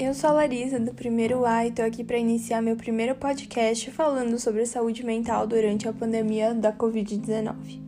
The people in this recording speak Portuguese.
Eu sou a Larissa, do primeiro A, e estou aqui para iniciar meu primeiro podcast falando sobre saúde mental durante a pandemia da Covid-19.